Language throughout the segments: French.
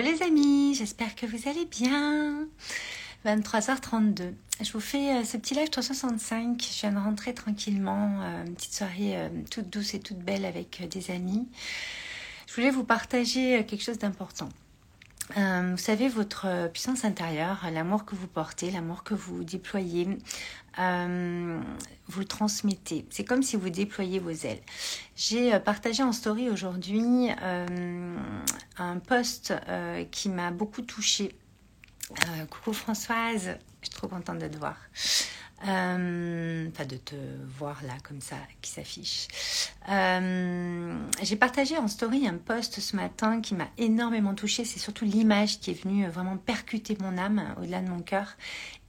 les amis, j'espère que vous allez bien. 23h32. Je vous fais euh, ce petit live 365. Je viens de rentrer tranquillement, euh, une petite soirée euh, toute douce et toute belle avec des amis. Je voulais vous partager quelque chose d'important. Vous savez, votre puissance intérieure, l'amour que vous portez, l'amour que vous déployez, vous le transmettez. C'est comme si vous déployiez vos ailes. J'ai partagé en story aujourd'hui un post qui m'a beaucoup touchée euh, coucou Françoise, je suis trop contente de te voir. Euh, enfin, de te voir là, comme ça, qui s'affiche. Euh, j'ai partagé en story un post ce matin qui m'a énormément touchée. C'est surtout l'image qui est venue vraiment percuter mon âme au-delà de mon cœur.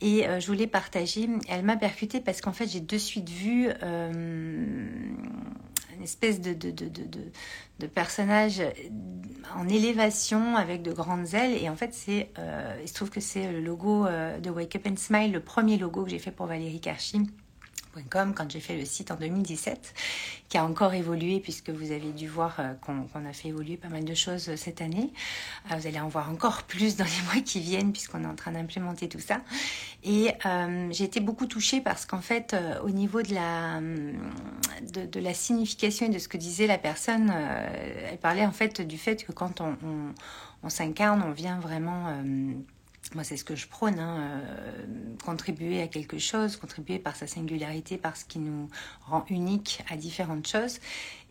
Et je voulais partager. Elle m'a percutée parce qu'en fait, j'ai de suite vu espèce de, de, de, de, personnage en élévation avec de grandes ailes. Et en fait, c'est, euh, il se trouve que c'est le logo euh, de Wake Up and Smile, le premier logo que j'ai fait pour Valérie Karchi quand j'ai fait le site en 2017, qui a encore évolué puisque vous avez dû voir euh, qu'on a fait évoluer pas mal de choses euh, cette année. Vous allez en voir encore plus dans les mois qui viennent puisqu'on est en train d'implémenter tout ça. Et j'ai été beaucoup touchée parce qu'en fait, au niveau de la, de, la signification et de ce que disait la personne, elle parlait en fait du fait que quand on, on s'incarne, on vient vraiment moi, c'est ce que je prône, hein, euh, contribuer à quelque chose, contribuer par sa singularité, par ce qui nous rend unique à différentes choses.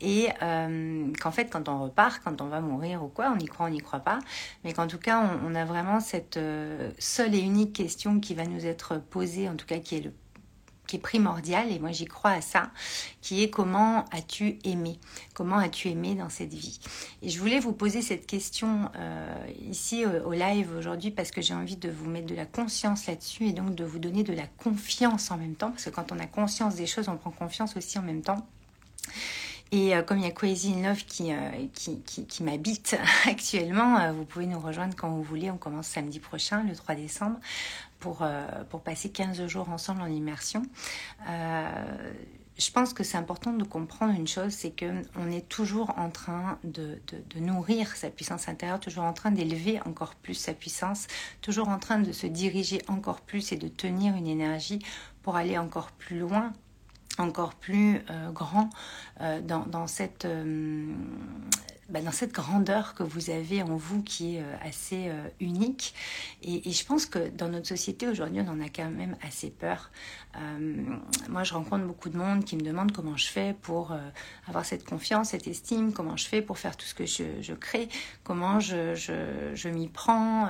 Et euh, qu'en fait, quand on repart, quand on va mourir ou quoi, on y croit, on n'y croit pas, mais qu'en tout cas, on, a vraiment cette euh, seule et unique question qui va nous être posée, en tout cas qui est le qui est primordial, et moi j'y crois à ça, qui est comment as-tu aimé? Comment as-tu aimé dans cette vie? Et je voulais vous poser cette question euh, ici au, live aujourd'hui parce que j'ai envie de vous mettre de la conscience là-dessus et donc de vous donner de la confiance en même temps, parce que quand on a conscience des choses, on prend confiance aussi en même temps. Et euh, comme il y a Crazy Love qui, euh, qui, qui, qui m'habite actuellement, vous pouvez nous rejoindre quand vous voulez. On commence samedi prochain, le 3 décembre pour, euh, pour passer 15 jours ensemble en immersion. Euh, je pense que c'est important de comprendre une chose, c'est qu'on est toujours en train de, de, nourrir sa puissance intérieure, toujours en train d'élever encore plus sa puissance, toujours en train de se diriger encore plus et de tenir une énergie pour aller encore plus loin encore plus euh, grand euh, dans, dans, cette euh, bah, dans cette grandeur que vous avez en vous qui est euh, assez euh, unique. Et, je pense que dans notre société aujourd'hui, on en a quand même assez peur. Euh, moi, je rencontre beaucoup de monde qui me demande comment je fais pour avoir cette confiance, cette estime, comment je fais pour faire tout ce que je, crée, comment je, je, m'y prends,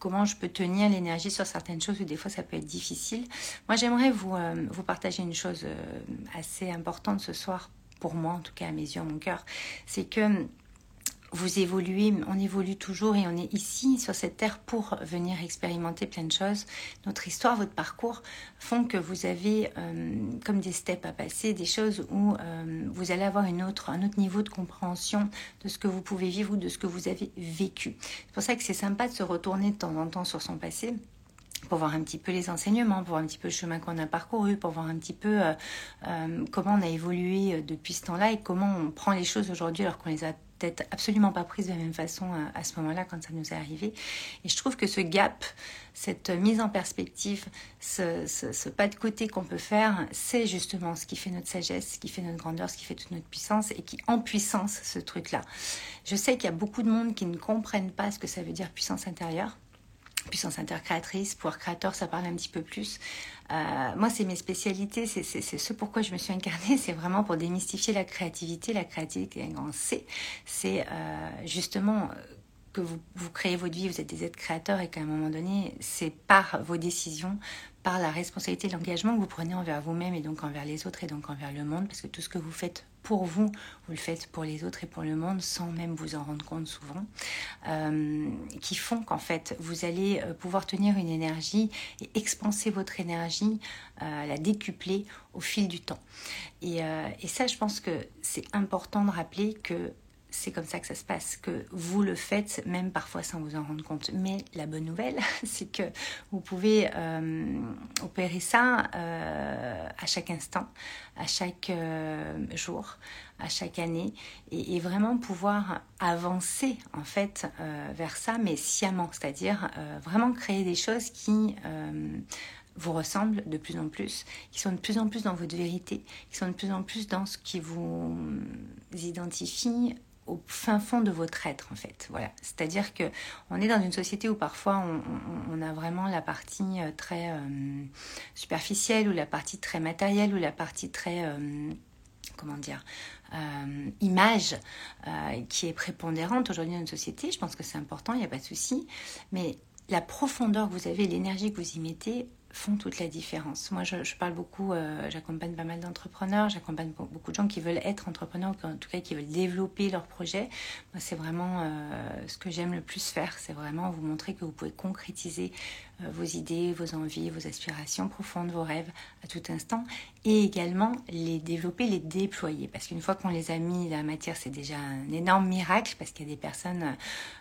comment je peux tenir l'énergie sur certaines choses où des fois ça peut être difficile. Moi, j'aimerais vous, vous partager une chose assez importante ce soir pour moi, en tout cas à mes yeux, à mon cœur, c'est que vous évoluez, on évolue toujours et on est ici sur cette terre pour venir expérimenter plein de choses. Notre histoire, votre parcours font que vous avez euh, comme des steps à passer, des choses où euh, vous allez avoir une autre, un autre niveau de compréhension de ce que vous pouvez vivre ou de ce que vous avez vécu. C'est pour ça que c'est sympa de se retourner de temps en temps sur son passé pour voir un petit peu les enseignements, pour voir un petit peu le chemin qu'on a parcouru, pour voir un petit peu euh, euh, comment on a évolué euh, depuis ce temps-là et comment on prend les choses aujourd'hui alors qu'on les a peut-être absolument pas prises de la même façon à, ce moment-là quand ça nous est arrivé. Et je trouve que ce gap, cette mise en perspective, ce, ce pas de côté qu'on peut faire, c'est justement ce qui fait notre sagesse, ce qui fait notre grandeur, ce qui fait toute notre puissance et qui en puissance ce truc-là. Je sais qu'il y a beaucoup de monde qui ne comprennent pas ce que ça veut dire puissance intérieure puissance intercréatrice, pouvoir créateur, ça parle un petit peu plus. Euh, moi, c'est mes spécialités, c'est ce pourquoi je me suis incarnée, c'est vraiment pour démystifier la créativité. La créativité, grand C, c'est euh, justement que vous, créez votre vie, vous êtes des êtres créateurs et qu'à un moment donné, c'est par vos décisions, par la responsabilité l'engagement que vous prenez envers vous-même et donc envers les autres et donc envers le monde, parce que tout ce que vous faites pour vous, vous le faites pour les autres et pour le monde sans même vous en rendre compte souvent, euh, qui font qu'en fait vous allez euh, pouvoir tenir une énergie et expanser votre énergie, euh, la décupler au fil du temps. Et, et ça, je pense que c'est important de rappeler que c'est comme ça que ça se passe, que vous le faites même parfois sans vous en rendre compte. Mais la bonne nouvelle, c'est que vous pouvez euh, opérer ça euh, à chaque instant, à chaque euh, jour, à chaque année, et, vraiment pouvoir avancer en fait vers ça, mais sciemment, c'est-à-dire vraiment créer des choses qui vous ressemblent de plus en plus, qui sont de plus en plus dans votre vérité, qui sont de plus en plus dans ce qui vous identifie au fin fond de votre être en fait. Voilà, c'est-à-dire que on est dans une société où parfois on, a vraiment la partie euh, très euh, superficielle ou la partie très matérielle ou la partie très euh, comment dire image qui est prépondérante aujourd'hui dans notre société. Je pense que c'est important, il n'y a pas de souci, mais la profondeur que vous avez, l'énergie que vous y mettez, font toute la différence. Moi, je, parle beaucoup, euh, j'accompagne pas mal d'entrepreneurs, j'accompagne beaucoup de gens qui veulent être entrepreneurs, ou en tout cas qui veulent développer leur projet. C'est vraiment euh, ce que j'aime le plus faire, c'est vraiment vous montrer que vous pouvez concrétiser vos idées, vos envies, vos aspirations profondes, vos rêves à tout instant, et également les développer, les déployer. Parce qu'une fois qu'on les a mis dans la matière, c'est déjà un énorme miracle, parce qu'il y a des personnes,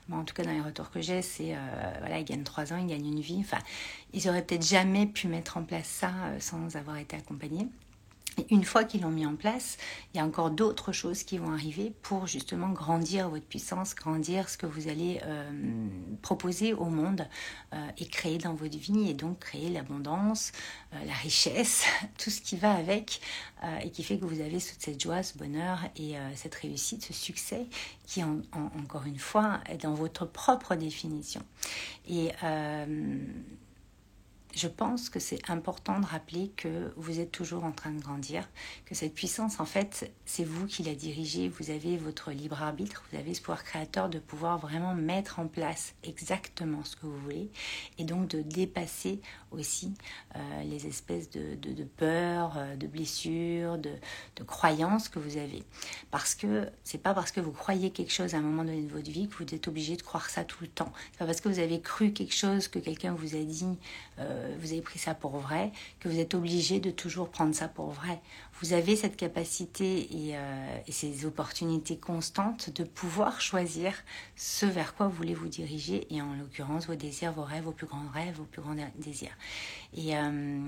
moi en tout cas dans les retours que j'ai, c'est, voilà, ils gagnent trois ans, ils gagnent une vie, enfin, ils auraient peut-être jamais pu mettre en place ça euh, sans avoir été accompagnés. Une fois qu'ils l'ont mis en place, il y a encore d'autres choses qui vont arriver pour justement grandir votre puissance, grandir ce que vous allez euh, proposer au monde euh, et créer dans votre vie et donc créer l'abondance, la richesse, tout ce qui va avec et qui fait que vous avez toute cette joie, ce bonheur et cette réussite, ce succès qui, encore une fois, est dans votre propre définition. Je pense que c'est important de rappeler que vous êtes toujours en train de grandir, que cette puissance, en fait, c'est vous qui la dirigez, vous avez votre libre arbitre, vous avez ce pouvoir créateur de pouvoir vraiment mettre en place exactement ce que vous voulez et donc de dépasser aussi euh, les espèces de, de, peurs, euh, de blessures, de, de, croyances que vous avez. Parce que c'est pas parce que vous croyez quelque chose à un moment donné de votre vie que vous êtes obligé de croire ça tout le temps. C'est pas parce que vous avez cru quelque chose que quelqu'un vous a dit, euh, vous avez pris ça pour vrai, que vous êtes obligé de toujours prendre ça pour vrai vous avez cette capacité euh, et, ces opportunités constantes de pouvoir choisir ce vers quoi vous voulez vous diriger et en l'occurrence vos désirs, vos rêves, vos plus grands rêves, vos plus grands désirs. Et, euh,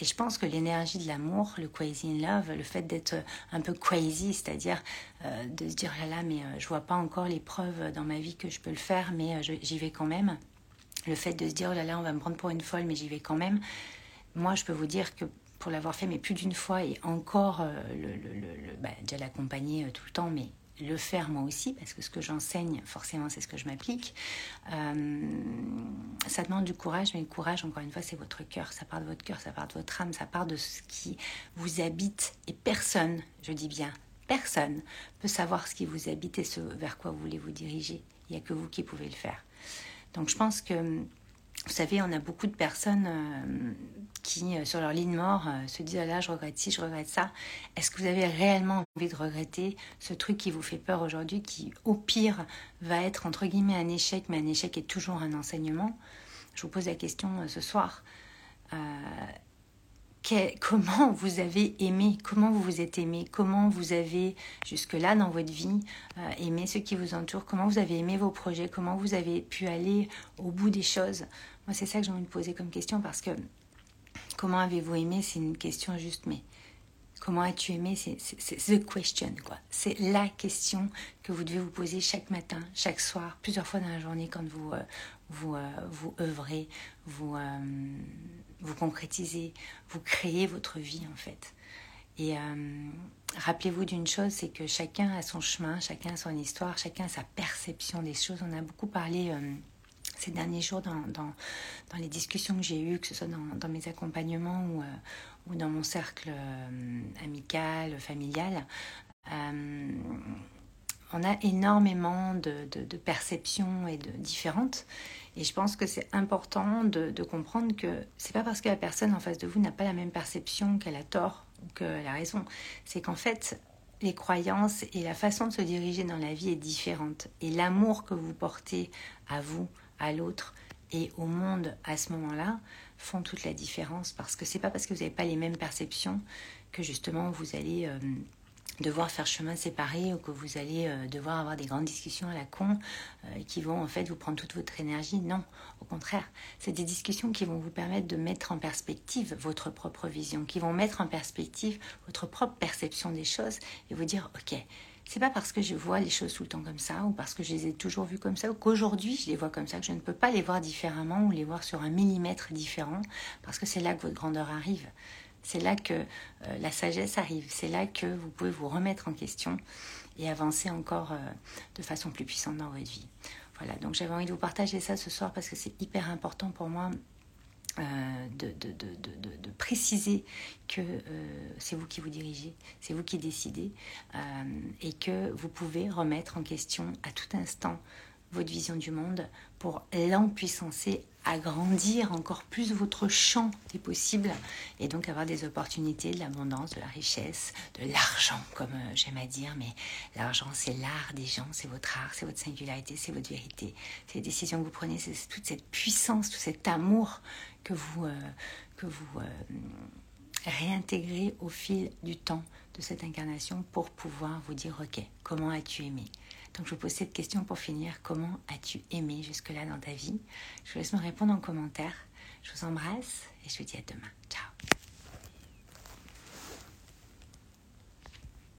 et je pense que l'énergie de l'amour, le crazy in love, le fait d'être un peu crazy, c'est-à-dire euh, de se dire là là mais je vois pas encore les preuves dans ma vie que je peux le faire mais j'y vais quand même. Le fait de se dire oh là là on va me prendre pour une folle mais j'y vais quand même. Moi je peux vous dire que pour l'avoir fait, mais plus d'une fois, et encore euh, bah, déjà l'accompagner euh, tout le temps, mais le faire moi aussi, parce que ce que j'enseigne, forcément, c'est ce que je m'applique. Euh, ça demande du courage, mais le courage, encore une fois, c'est votre cœur. Ça part de votre cœur, ça part de votre âme, ça part de ce qui vous habite. Et personne, je dis bien, personne peut savoir ce qui vous habite et ce vers quoi vous voulez vous diriger. Il n'y a que vous qui pouvez le faire. Donc je pense que vous savez, on a beaucoup de personnes euh, qui, euh, sur leur ligne mort, euh, se disent ah là, je regrette ci, je regrette ça. Est-ce que vous avez réellement envie de regretter ce truc qui vous fait peur aujourd'hui, qui, au pire, va être entre guillemets un échec, mais un échec est toujours un enseignement? Je vous pose la question ce soir comment vous avez aimé, comment vous vous êtes aimé, comment vous avez jusque-là dans votre vie euh, aimé ceux qui vous entourent, comment vous avez aimé vos projets, comment vous avez pu aller au bout des choses. Moi, c'est ça que j'ai envie de poser comme question parce que comment avez-vous aimé, c'est une question juste, mais comment as-tu aimé, c'est the question, quoi. C'est la question que vous devez vous poser chaque matin, chaque soir, plusieurs fois dans la journée quand vous, euh, vous, euh, vous œuvrez, vous vous concrétisez, vous créez votre vie en fait. Et euh, rappelez-vous d'une chose, c'est que chacun a son chemin, chacun a son histoire, chacun a sa perception des choses. On a beaucoup parlé euh, ces derniers jours dans, dans, les discussions que j'ai eues, que ce soit dans, dans mes accompagnements ou, euh, ou, dans mon cercle amical, familial. on a énormément de, de, de perceptions et de différentes. Et je pense que c'est important de, comprendre que c'est pas parce que la personne en face de vous n'a pas la même perception qu'elle a tort ou qu'elle a raison. C'est qu'en fait, les croyances et la façon de se diriger dans la vie est différente. Et l'amour que vous portez à vous, à l'autre et au monde à ce moment-là font toute la différence. Parce que c'est pas parce que vous n'avez pas les mêmes perceptions que justement vous allez. Euh, devoir faire chemin séparé ou que vous allez euh, devoir avoir des grandes discussions à la con euh, qui vont en fait vous prendre toute votre énergie. Non, au contraire, c'est des discussions qui vont vous permettre de mettre en perspective votre propre vision, qui vont mettre en perspective votre propre perception des choses et vous dire ok. C'est pas parce que je vois les choses tout le temps comme ça, ou parce que je les ai toujours vues comme ça, ou qu'aujourd'hui je les vois comme ça, que je ne peux pas les voir différemment ou les voir sur un millimètre différent, parce que c'est là que votre grandeur arrive. C'est là que euh, la sagesse arrive. C'est là que vous pouvez vous remettre en question et avancer encore euh, de façon plus puissante dans votre vie. Voilà, donc j'avais envie de vous partager ça ce soir parce que c'est hyper important pour moi euh, de, de, préciser que c'est vous qui vous dirigez, c'est vous qui décidez et que vous pouvez remettre en question à tout instant votre vision du monde pour l'empuissancer agrandir encore plus votre champ des possibles et donc avoir des opportunités, de l'abondance, de la richesse, de l'argent, comme euh, j'aime à dire. Mais l'argent, c'est l'art des gens, c'est votre art, c'est votre singularité, c'est votre vérité. C'est les décisions que vous prenez, c'est toute cette puissance, tout cet amour que vous, euh, que vous euh, réintégrez au fil du temps de cette incarnation pour pouvoir vous dire, ok, comment as-tu aimé? Donc je vous pose cette question pour finir. Comment as-tu aimé jusque-là dans ta vie? Je vous laisse me répondre en commentaire. Je vous embrasse et je vous dis à demain. Ciao